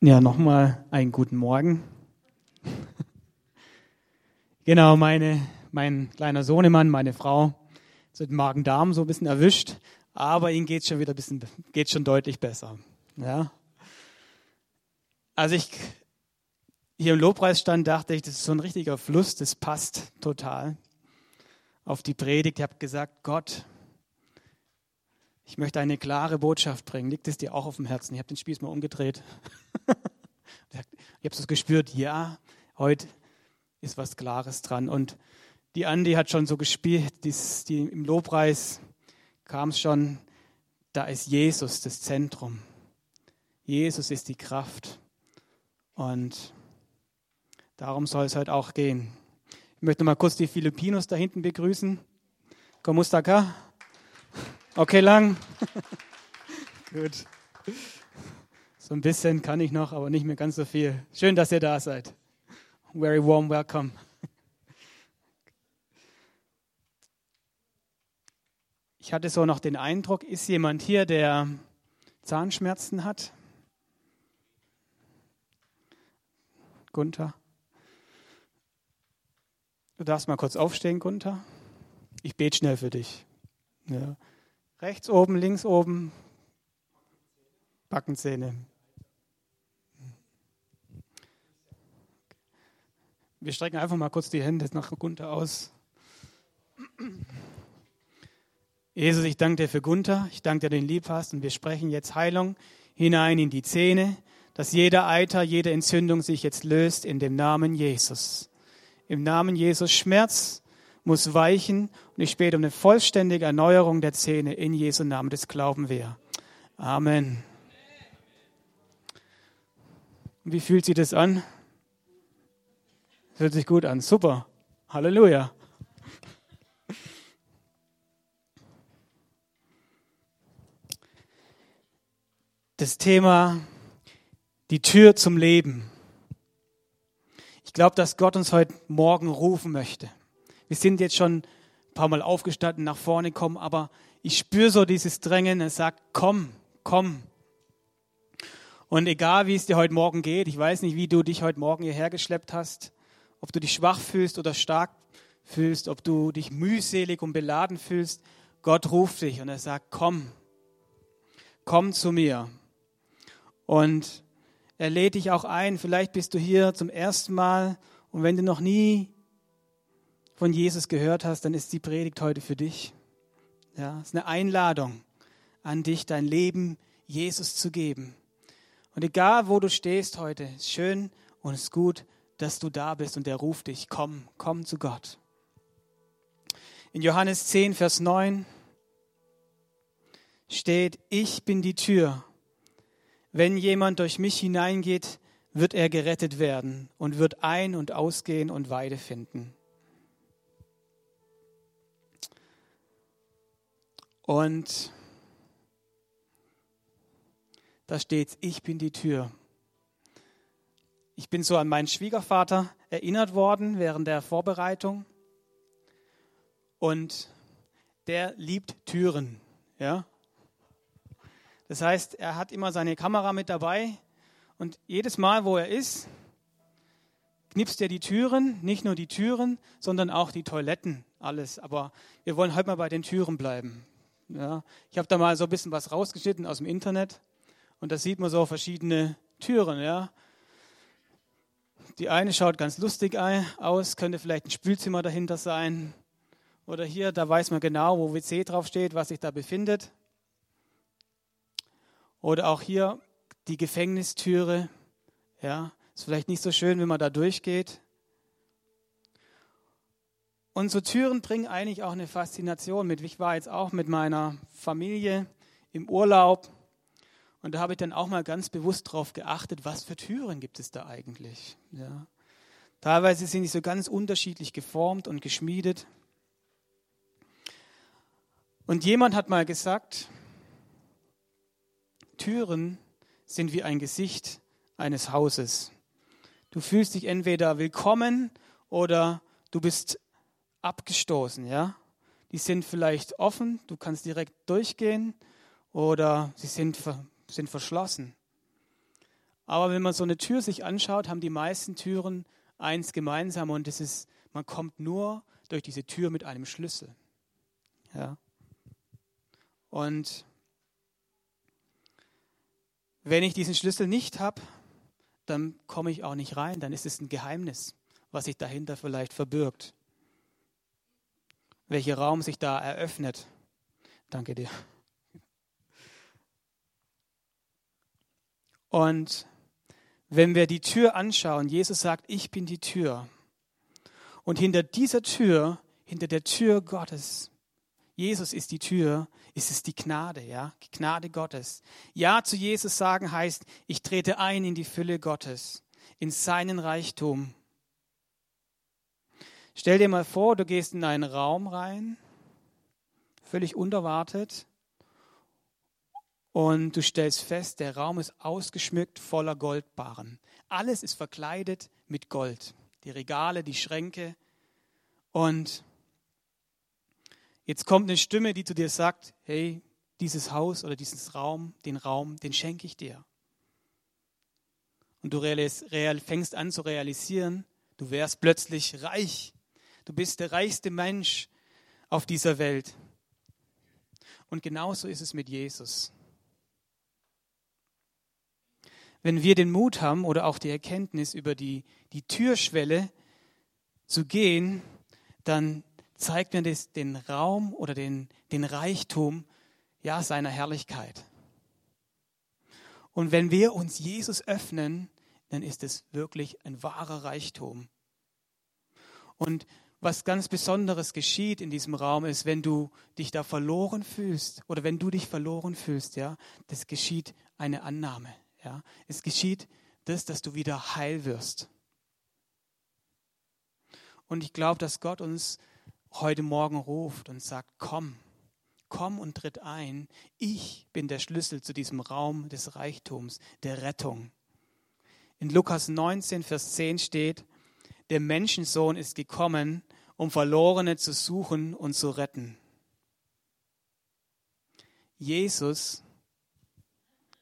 Ja, nochmal einen guten Morgen. genau, meine, mein kleiner Sohnemann, meine Frau, sind Magen-Darm so ein bisschen erwischt, aber ihnen geht schon wieder ein bisschen, geht schon deutlich besser. Ja. Als ich hier im Lobpreis stand, dachte ich, das ist so ein richtiger Fluss, das passt total auf die Predigt. Ich habe gesagt, Gott, ich möchte eine klare Botschaft bringen. Liegt es dir auch auf dem Herzen? Ich habe den Spieß mal umgedreht. ich habe es gespürt, ja, heute ist was Klares dran. Und die Andi hat schon so gespielt, dies, die, im Lobpreis kam es schon, da ist Jesus das Zentrum. Jesus ist die Kraft. Und darum soll es heute auch gehen. Ich möchte mal kurz die Filipinos da hinten begrüßen. Komustaka. Okay, lang. Gut. So ein bisschen kann ich noch, aber nicht mehr ganz so viel. Schön, dass ihr da seid. Very warm welcome. Ich hatte so noch den Eindruck, ist jemand hier, der Zahnschmerzen hat? Gunther? Du darfst mal kurz aufstehen, Gunther. Ich bete schnell für dich. Ja. Rechts oben, links oben. Backenzähne. Wir strecken einfach mal kurz die Hände nach Gunther aus. Jesus, ich danke dir für Gunther. Ich danke dir, den lieb hast. Und wir sprechen jetzt Heilung hinein in die Zähne, dass jeder Eiter, jede Entzündung sich jetzt löst in dem Namen Jesus. Im Namen Jesus Schmerz, muss weichen und ich bete um eine vollständige Erneuerung der Zähne in Jesu Namen. Das glauben wir. Amen. Wie fühlt sich das an? Fühlt sich gut an. Super. Halleluja. Das Thema die Tür zum Leben. Ich glaube, dass Gott uns heute Morgen rufen möchte. Wir sind jetzt schon paar Mal aufgestanden, nach vorne kommen, aber ich spüre so dieses Drängen, es sagt, komm, komm. Und egal, wie es dir heute Morgen geht, ich weiß nicht, wie du dich heute Morgen hierher geschleppt hast, ob du dich schwach fühlst oder stark fühlst, ob du dich mühselig und beladen fühlst, Gott ruft dich und er sagt, komm, komm zu mir. Und er lädt dich auch ein, vielleicht bist du hier zum ersten Mal und wenn du noch nie von Jesus gehört hast, dann ist die Predigt heute für dich. Ja, es ist eine Einladung an dich, dein Leben Jesus zu geben. Und egal, wo du stehst heute, ist schön und ist gut, dass du da bist und er ruft dich, komm, komm zu Gott. In Johannes 10, Vers 9 steht, ich bin die Tür. Wenn jemand durch mich hineingeht, wird er gerettet werden und wird ein- und ausgehen und Weide finden. Und da steht, ich bin die Tür. Ich bin so an meinen Schwiegervater erinnert worden während der Vorbereitung. Und der liebt Türen. Ja? Das heißt, er hat immer seine Kamera mit dabei und jedes Mal, wo er ist, knipst er die Türen, nicht nur die Türen, sondern auch die Toiletten, alles. Aber wir wollen heute mal bei den Türen bleiben. Ja, ich habe da mal so ein bisschen was rausgeschnitten aus dem Internet und da sieht man so verschiedene Türen. Ja. Die eine schaut ganz lustig aus, könnte vielleicht ein Spülzimmer dahinter sein. Oder hier, da weiß man genau, wo WC draufsteht, was sich da befindet. Oder auch hier die Gefängnistüre. Ja, ist vielleicht nicht so schön, wenn man da durchgeht. Und so Türen bringen eigentlich auch eine Faszination mit. Ich war jetzt auch mit meiner Familie im Urlaub und da habe ich dann auch mal ganz bewusst darauf geachtet, was für Türen gibt es da eigentlich. Ja. Teilweise sind die so ganz unterschiedlich geformt und geschmiedet. Und jemand hat mal gesagt, Türen sind wie ein Gesicht eines Hauses. Du fühlst dich entweder willkommen oder du bist abgestoßen, ja. Die sind vielleicht offen, du kannst direkt durchgehen oder sie sind, sind verschlossen. Aber wenn man so eine Tür sich anschaut, haben die meisten Türen eins gemeinsam und das ist, man kommt nur durch diese Tür mit einem Schlüssel. Ja. Und wenn ich diesen Schlüssel nicht habe, dann komme ich auch nicht rein, dann ist es ein Geheimnis, was sich dahinter vielleicht verbirgt. Welcher Raum sich da eröffnet. Danke dir. Und wenn wir die Tür anschauen, Jesus sagt, ich bin die Tür. Und hinter dieser Tür, hinter der Tür Gottes, Jesus ist die Tür, ist es die Gnade, ja, die Gnade Gottes. Ja zu Jesus sagen heißt, ich trete ein in die Fülle Gottes, in seinen Reichtum. Stell dir mal vor, du gehst in einen Raum rein, völlig unerwartet, und du stellst fest, der Raum ist ausgeschmückt voller Goldbarren. Alles ist verkleidet mit Gold. Die Regale, die Schränke. Und jetzt kommt eine Stimme, die zu dir sagt, hey, dieses Haus oder dieses Raum, den Raum, den schenke ich dir. Und du fängst an zu realisieren, du wärst plötzlich reich. Du bist der reichste Mensch auf dieser Welt. Und genauso ist es mit Jesus wenn wir den Mut haben oder auch die Erkenntnis über die, die Türschwelle zu gehen, dann zeigt mir das den Raum oder den, den Reichtum ja, seiner Herrlichkeit. Und wenn wir uns Jesus öffnen, dann ist es wirklich ein wahrer Reichtum. Und was ganz Besonderes geschieht in diesem Raum ist, wenn du dich da verloren fühlst oder wenn du dich verloren fühlst, ja, das geschieht eine Annahme. Ja, es geschieht das, dass du wieder heil wirst. Und ich glaube, dass Gott uns heute Morgen ruft und sagt, komm, komm und tritt ein. Ich bin der Schlüssel zu diesem Raum des Reichtums, der Rettung. In Lukas 19, Vers 10 steht, der Menschensohn ist gekommen, um Verlorene zu suchen und zu retten. Jesus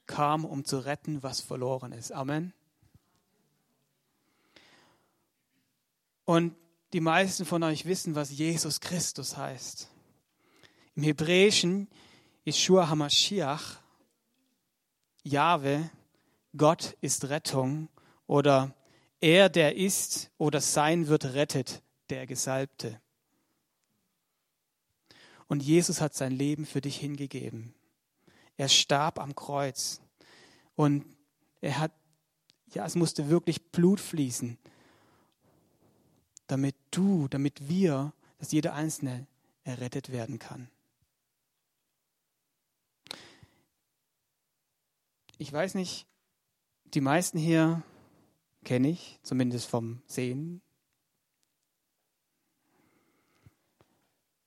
kam, um zu retten, was verloren ist. Amen. Und die meisten von euch wissen, was Jesus Christus heißt. Im Hebräischen Yeshua HaMashiach, Jahwe, Gott ist Rettung oder er, der ist oder sein wird, rettet, der Gesalbte. Und Jesus hat sein Leben für dich hingegeben. Er starb am Kreuz und er hat, ja, es musste wirklich Blut fließen, damit du, damit wir, dass jeder Einzelne errettet werden kann. Ich weiß nicht, die meisten hier kenne ich, zumindest vom Sehen.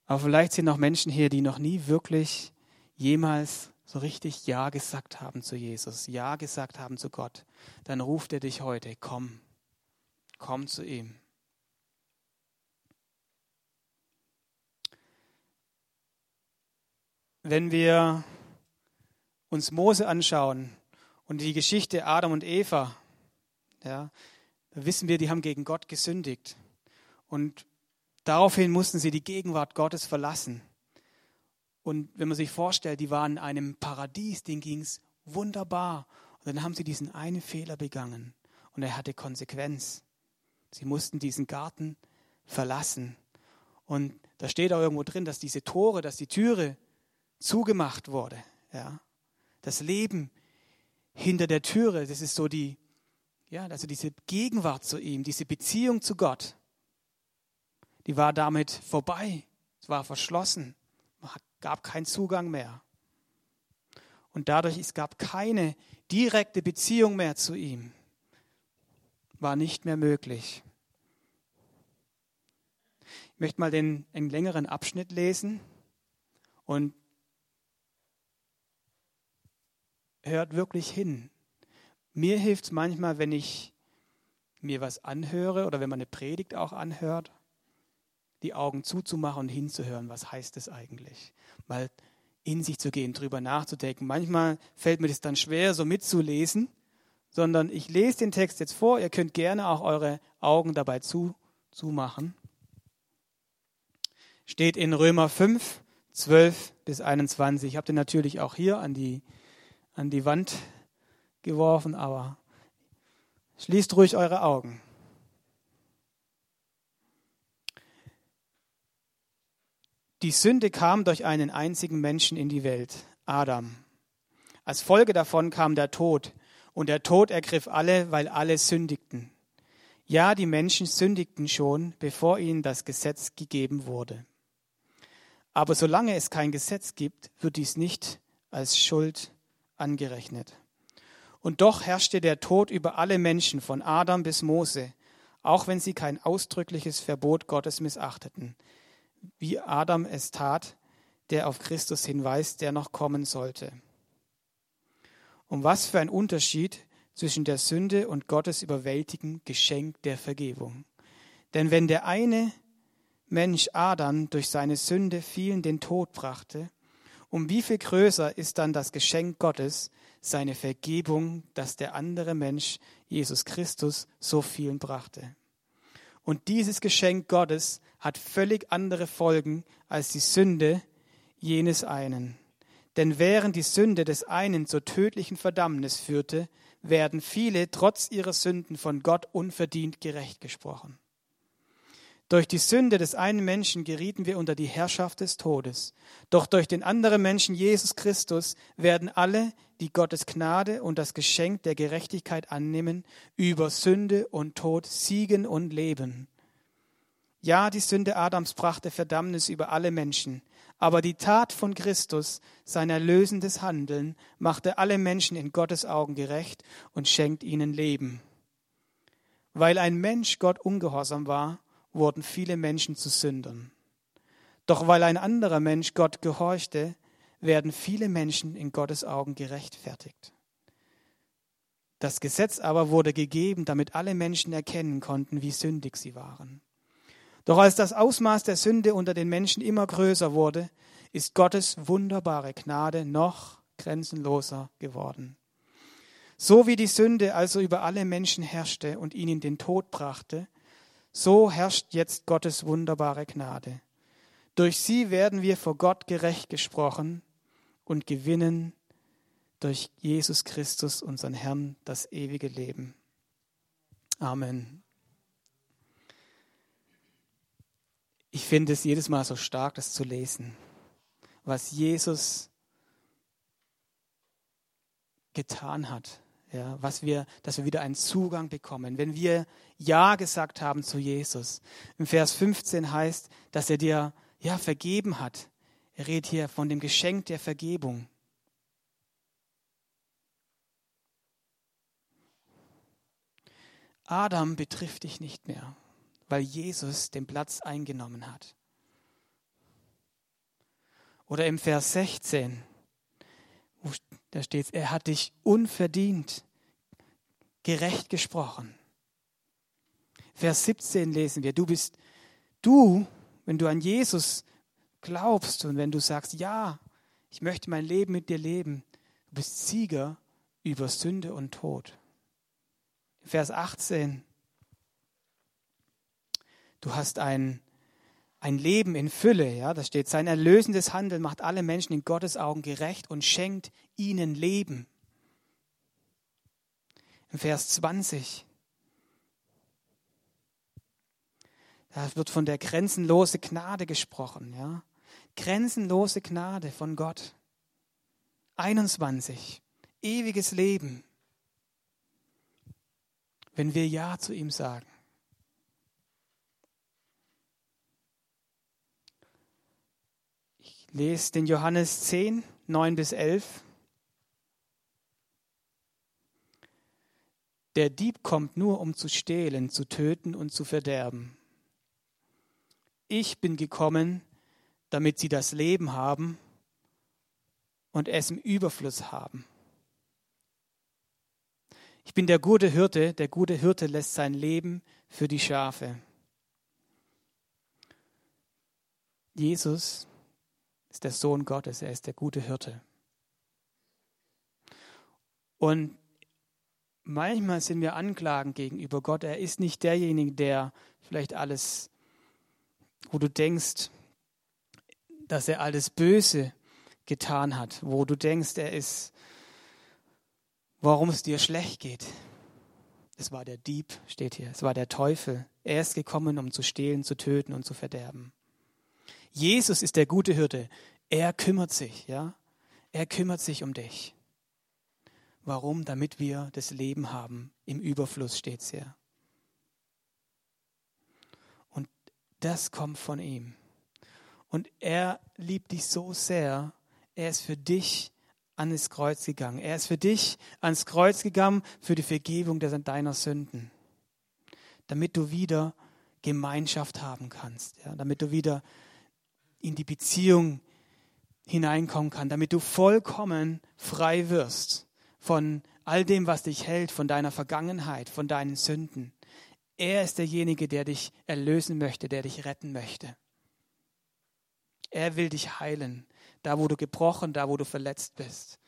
Aber vielleicht sind auch Menschen hier, die noch nie wirklich jemals so richtig Ja gesagt haben zu Jesus, Ja gesagt haben zu Gott, dann ruft er dich heute, komm, komm zu ihm. Wenn wir uns Mose anschauen und die Geschichte Adam und Eva, ja, da wissen wir, die haben gegen Gott gesündigt. Und daraufhin mussten sie die Gegenwart Gottes verlassen. Und wenn man sich vorstellt, die waren in einem Paradies, denen ging es wunderbar. Und dann haben sie diesen einen Fehler begangen und er hatte Konsequenz. Sie mussten diesen Garten verlassen. Und da steht auch irgendwo drin, dass diese Tore, dass die Türe zugemacht wurde. Ja? Das Leben hinter der Türe, das ist so die, ja, also diese Gegenwart zu ihm, diese Beziehung zu Gott, die war damit vorbei. Es war verschlossen gab keinen Zugang mehr. Und dadurch, es gab keine direkte Beziehung mehr zu ihm. War nicht mehr möglich. Ich möchte mal den, einen längeren Abschnitt lesen und hört wirklich hin. Mir hilft es manchmal, wenn ich mir was anhöre oder wenn man eine Predigt auch anhört die Augen zuzumachen und hinzuhören, was heißt es eigentlich? Mal in sich zu gehen, drüber nachzudenken. Manchmal fällt mir das dann schwer, so mitzulesen, sondern ich lese den Text jetzt vor. Ihr könnt gerne auch eure Augen dabei zu, zumachen. Steht in Römer 5, 12 bis 21. Ich habe den natürlich auch hier an die, an die Wand geworfen, aber schließt ruhig eure Augen. Die Sünde kam durch einen einzigen Menschen in die Welt, Adam. Als Folge davon kam der Tod, und der Tod ergriff alle, weil alle sündigten. Ja, die Menschen sündigten schon, bevor ihnen das Gesetz gegeben wurde. Aber solange es kein Gesetz gibt, wird dies nicht als Schuld angerechnet. Und doch herrschte der Tod über alle Menschen von Adam bis Mose, auch wenn sie kein ausdrückliches Verbot Gottes missachteten, wie Adam es tat, der auf Christus hinweist, der noch kommen sollte. Um was für ein Unterschied zwischen der Sünde und Gottes überwältigem Geschenk der Vergebung. Denn wenn der eine Mensch Adam durch seine Sünde vielen den Tod brachte, um wie viel größer ist dann das Geschenk Gottes, seine Vergebung, dass der andere Mensch, Jesus Christus, so vielen brachte. Und dieses Geschenk Gottes hat völlig andere Folgen als die Sünde jenes einen. Denn während die Sünde des einen zur tödlichen Verdammnis führte, werden viele trotz ihrer Sünden von Gott unverdient gerecht gesprochen. Durch die Sünde des einen Menschen gerieten wir unter die Herrschaft des Todes. Doch durch den anderen Menschen, Jesus Christus, werden alle, die Gottes Gnade und das Geschenk der Gerechtigkeit annehmen, über Sünde und Tod siegen und leben. Ja, die Sünde Adams brachte Verdammnis über alle Menschen, aber die Tat von Christus, sein erlösendes Handeln, machte alle Menschen in Gottes Augen gerecht und schenkt ihnen Leben. Weil ein Mensch Gott ungehorsam war, wurden viele Menschen zu Sündern. Doch weil ein anderer Mensch Gott gehorchte, werden viele Menschen in Gottes Augen gerechtfertigt. Das Gesetz aber wurde gegeben, damit alle Menschen erkennen konnten, wie sündig sie waren. Doch als das Ausmaß der Sünde unter den Menschen immer größer wurde, ist Gottes wunderbare Gnade noch grenzenloser geworden. So wie die Sünde also über alle Menschen herrschte und ihnen den Tod brachte, so herrscht jetzt Gottes wunderbare Gnade. Durch sie werden wir vor Gott gerecht gesprochen und gewinnen durch Jesus Christus, unseren Herrn, das ewige Leben. Amen. Ich finde es jedes Mal so stark, das zu lesen, was Jesus getan hat ja, was wir, dass wir wieder einen Zugang bekommen. Wenn wir Ja gesagt haben zu Jesus. Im Vers 15 heißt, dass er dir ja vergeben hat. Er redet hier von dem Geschenk der Vergebung. Adam betrifft dich nicht mehr, weil Jesus den Platz eingenommen hat. Oder im Vers 16, da steht es, er hat dich unverdient gerecht gesprochen. Vers 17 lesen wir, du bist du, wenn du an Jesus glaubst und wenn du sagst, ja, ich möchte mein Leben mit dir leben, du bist Sieger über Sünde und Tod. Vers 18, du hast ein ein Leben in Fülle, ja, da steht, sein erlösendes Handeln macht alle Menschen in Gottes Augen gerecht und schenkt ihnen Leben. Im Vers 20, da wird von der grenzenlose Gnade gesprochen, ja. Grenzenlose Gnade von Gott. 21, ewiges Leben, wenn wir Ja zu ihm sagen. lese den Johannes 10, 9 bis 11. Der Dieb kommt nur, um zu stehlen, zu töten und zu verderben. Ich bin gekommen, damit sie das Leben haben und es im Überfluss haben. Ich bin der gute Hirte, der gute Hirte lässt sein Leben für die Schafe. Jesus ist der Sohn Gottes, er ist der gute Hirte. Und manchmal sind wir anklagend gegenüber Gott. Er ist nicht derjenige, der vielleicht alles, wo du denkst, dass er alles Böse getan hat, wo du denkst, er ist, warum es dir schlecht geht. Es war der Dieb, steht hier. Es war der Teufel. Er ist gekommen, um zu stehlen, zu töten und zu verderben. Jesus ist der gute Hirte. Er kümmert sich, ja. Er kümmert sich um dich. Warum? Damit wir das Leben haben. Im Überfluss steht es hier. Und das kommt von ihm. Und er liebt dich so sehr. Er ist für dich ans Kreuz gegangen. Er ist für dich ans Kreuz gegangen für die Vergebung deiner Sünden. Damit du wieder Gemeinschaft haben kannst. Ja, damit du wieder in die Beziehung hineinkommen kannst. Damit du vollkommen frei wirst von all dem, was dich hält, von deiner Vergangenheit, von deinen Sünden. Er ist derjenige, der dich erlösen möchte, der dich retten möchte. Er will dich heilen da wo du gebrochen, da wo du verletzt bist.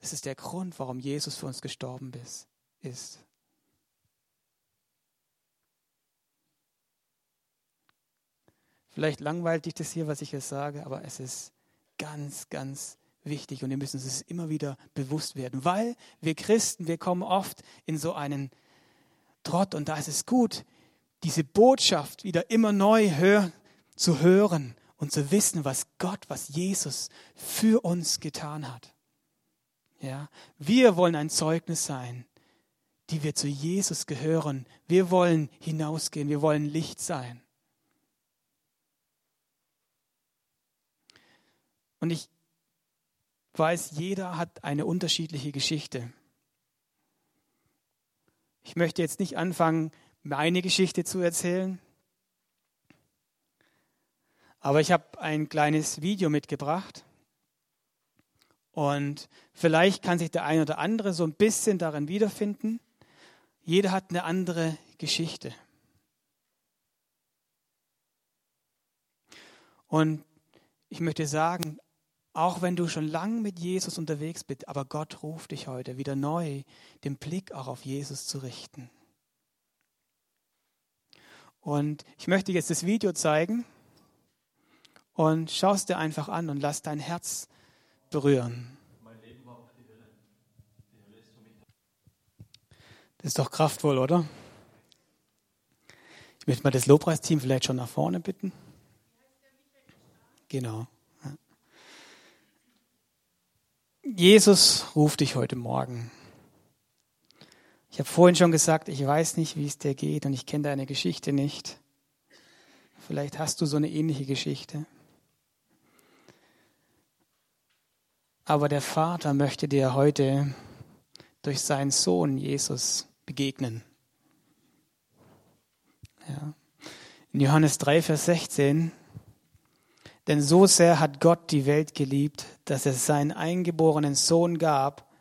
Das ist der Grund, warum Jesus für uns gestorben ist. Vielleicht langweilt dich das hier, was ich jetzt sage, aber es ist ganz, ganz wichtig und wir müssen uns immer wieder bewusst werden, weil wir Christen, wir kommen oft in so einen Trott und da ist es gut, diese Botschaft wieder immer neu hör, zu hören und zu wissen, was Gott, was Jesus für uns getan hat. Ja, wir wollen ein Zeugnis sein, die wir zu Jesus gehören. Wir wollen hinausgehen, wir wollen Licht sein. Und ich weiß, jeder hat eine unterschiedliche Geschichte. Ich möchte jetzt nicht anfangen, meine Geschichte zu erzählen, aber ich habe ein kleines Video mitgebracht. Und vielleicht kann sich der eine oder andere so ein bisschen darin wiederfinden. Jeder hat eine andere Geschichte. Und ich möchte sagen, auch wenn du schon lange mit Jesus unterwegs bist, aber Gott ruft dich heute wieder neu, den Blick auch auf Jesus zu richten. Und ich möchte jetzt das Video zeigen und schaust dir einfach an und lass dein Herz berühren. Das ist doch kraftvoll, oder? Ich möchte mal das Lobpreisteam vielleicht schon nach vorne bitten. Genau. Jesus ruft dich heute Morgen. Ich habe vorhin schon gesagt, ich weiß nicht, wie es dir geht und ich kenne deine Geschichte nicht. Vielleicht hast du so eine ähnliche Geschichte. Aber der Vater möchte dir heute durch seinen Sohn Jesus begegnen. Ja. In Johannes 3, Vers 16, denn so sehr hat Gott die Welt geliebt, dass er seinen eingeborenen Sohn gab,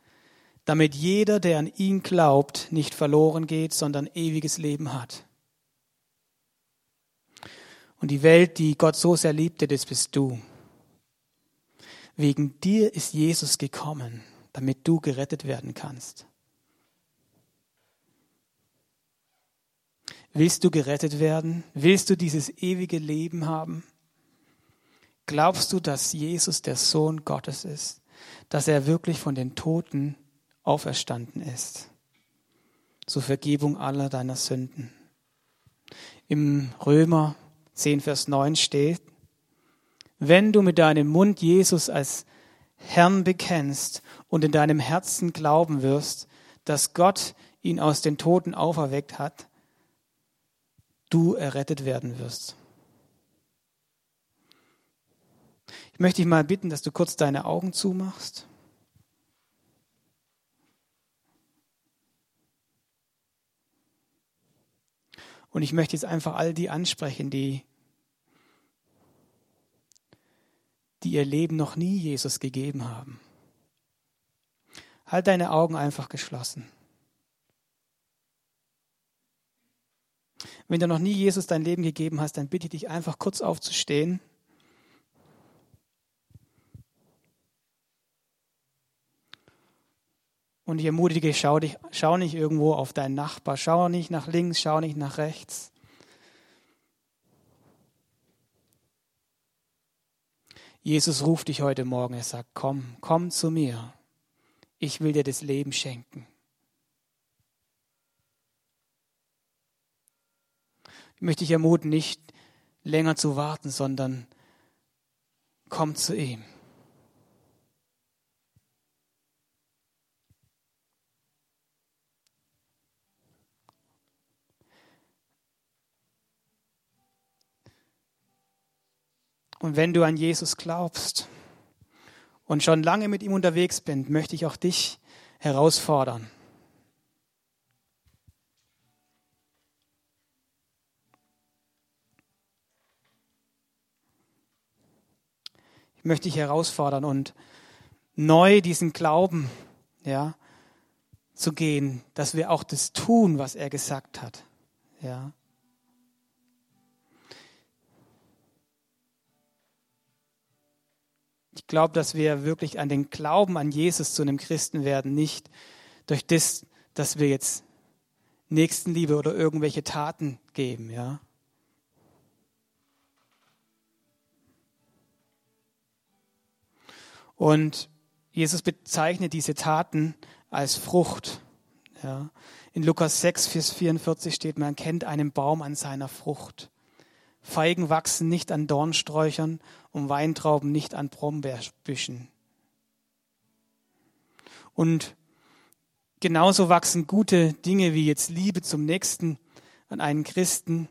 damit jeder, der an ihn glaubt, nicht verloren geht, sondern ewiges Leben hat. Und die Welt, die Gott so sehr liebte, das bist du. Wegen dir ist Jesus gekommen, damit du gerettet werden kannst. Willst du gerettet werden? Willst du dieses ewige Leben haben? Glaubst du, dass Jesus der Sohn Gottes ist? Dass er wirklich von den Toten auferstanden ist? Zur Vergebung aller deiner Sünden. Im Römer 10, Vers 9 steht, wenn du mit deinem Mund Jesus als Herrn bekennst und in deinem Herzen glauben wirst, dass Gott ihn aus den Toten auferweckt hat, du errettet werden wirst. Ich möchte dich mal bitten, dass du kurz deine Augen zumachst. Und ich möchte jetzt einfach all die ansprechen, die die ihr Leben noch nie Jesus gegeben haben. Halt deine Augen einfach geschlossen. Wenn du noch nie Jesus dein Leben gegeben hast, dann bitte ich dich einfach kurz aufzustehen. Und ich ermutige, schau, dich, schau nicht irgendwo auf deinen Nachbar, schau nicht nach links, schau nicht nach rechts. Jesus ruft dich heute Morgen, er sagt, komm, komm zu mir. Ich will dir das Leben schenken. Ich möchte dich ermuten, nicht länger zu warten, sondern komm zu ihm. Und wenn du an Jesus glaubst und schon lange mit ihm unterwegs bist, möchte ich auch dich herausfordern. Ich möchte dich herausfordern und neu diesen Glauben, ja, zu gehen, dass wir auch das tun, was er gesagt hat, ja. Ich glaube, dass wir wirklich an den Glauben an Jesus zu einem Christen werden, nicht durch das, dass wir jetzt Nächstenliebe oder irgendwelche Taten geben, ja. Und Jesus bezeichnet diese Taten als Frucht. Ja. In Lukas 6, Vers 44 steht, man kennt einen Baum an seiner Frucht. Feigen wachsen nicht an Dornsträuchern und Weintrauben nicht an Brombeerbüschen. Und genauso wachsen gute Dinge wie jetzt Liebe zum Nächsten an einen Christen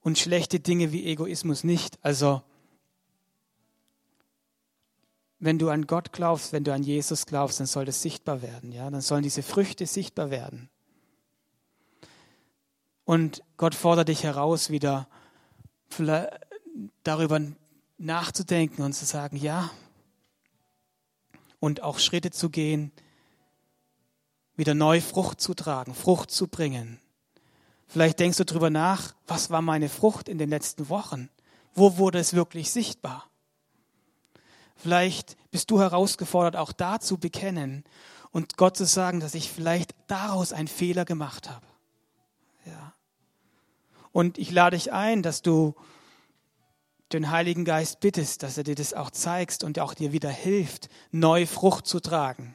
und schlechte Dinge wie Egoismus nicht. Also wenn du an Gott glaubst, wenn du an Jesus glaubst, dann soll das sichtbar werden, ja, dann sollen diese Früchte sichtbar werden. Und Gott fordert dich heraus, wieder darüber nachzudenken und zu sagen, ja, und auch Schritte zu gehen, wieder neu Frucht zu tragen, Frucht zu bringen. Vielleicht denkst du darüber nach, was war meine Frucht in den letzten Wochen? Wo wurde es wirklich sichtbar? Vielleicht bist du herausgefordert, auch da zu bekennen und Gott zu sagen, dass ich vielleicht daraus einen Fehler gemacht habe. Und ich lade dich ein, dass du den Heiligen Geist bittest, dass er dir das auch zeigst und auch dir wieder hilft, neue Frucht zu tragen.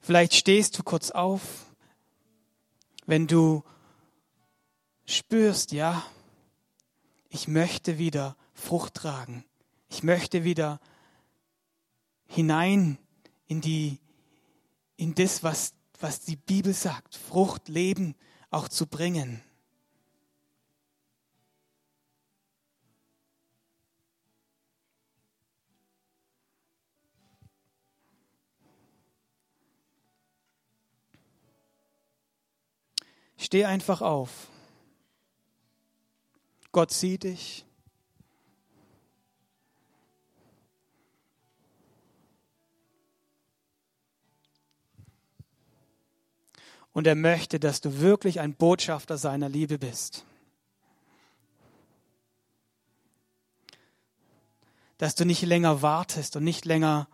Vielleicht stehst du kurz auf, wenn du spürst, ja, ich möchte wieder Frucht tragen. Ich möchte wieder hinein in die, in das, was was die Bibel sagt, Frucht, Leben auch zu bringen. Steh einfach auf. Gott sieht dich. Und er möchte, dass du wirklich ein Botschafter seiner Liebe bist. Dass du nicht länger wartest und nicht länger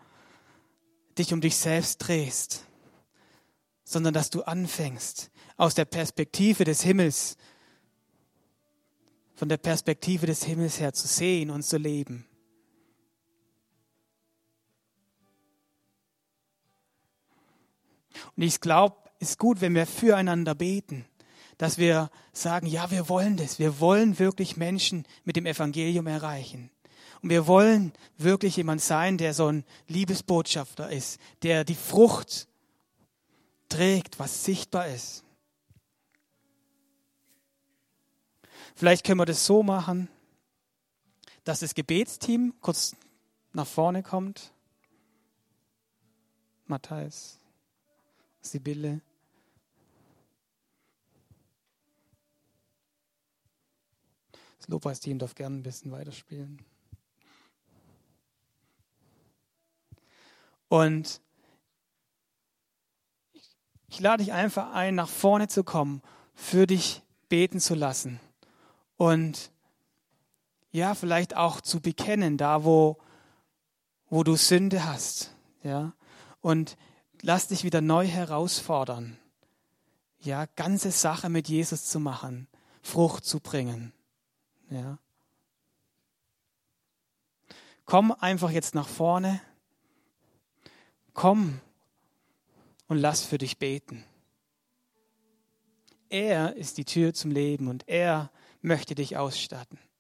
dich um dich selbst drehst, sondern dass du anfängst, aus der Perspektive des Himmels, von der Perspektive des Himmels her zu sehen und zu leben. Und ich glaube, ist gut, wenn wir füreinander beten, dass wir sagen, ja, wir wollen das. Wir wollen wirklich Menschen mit dem Evangelium erreichen. Und wir wollen wirklich jemand sein, der so ein Liebesbotschafter ist, der die Frucht trägt, was sichtbar ist. Vielleicht können wir das so machen, dass das Gebetsteam kurz nach vorne kommt. Matthias, Sibylle. Das Lobpreisteam darf gerne ein bisschen weiterspielen. Und ich lade dich einfach ein, nach vorne zu kommen, für dich beten zu lassen. Und ja, vielleicht auch zu bekennen, da wo wo du Sünde hast, ja, und lass dich wieder neu herausfordern, ja, ganze Sache mit Jesus zu machen, Frucht zu bringen, ja. Komm einfach jetzt nach vorne. Komm und lass für dich beten. Er ist die Tür zum Leben und er möchte dich ausstatten.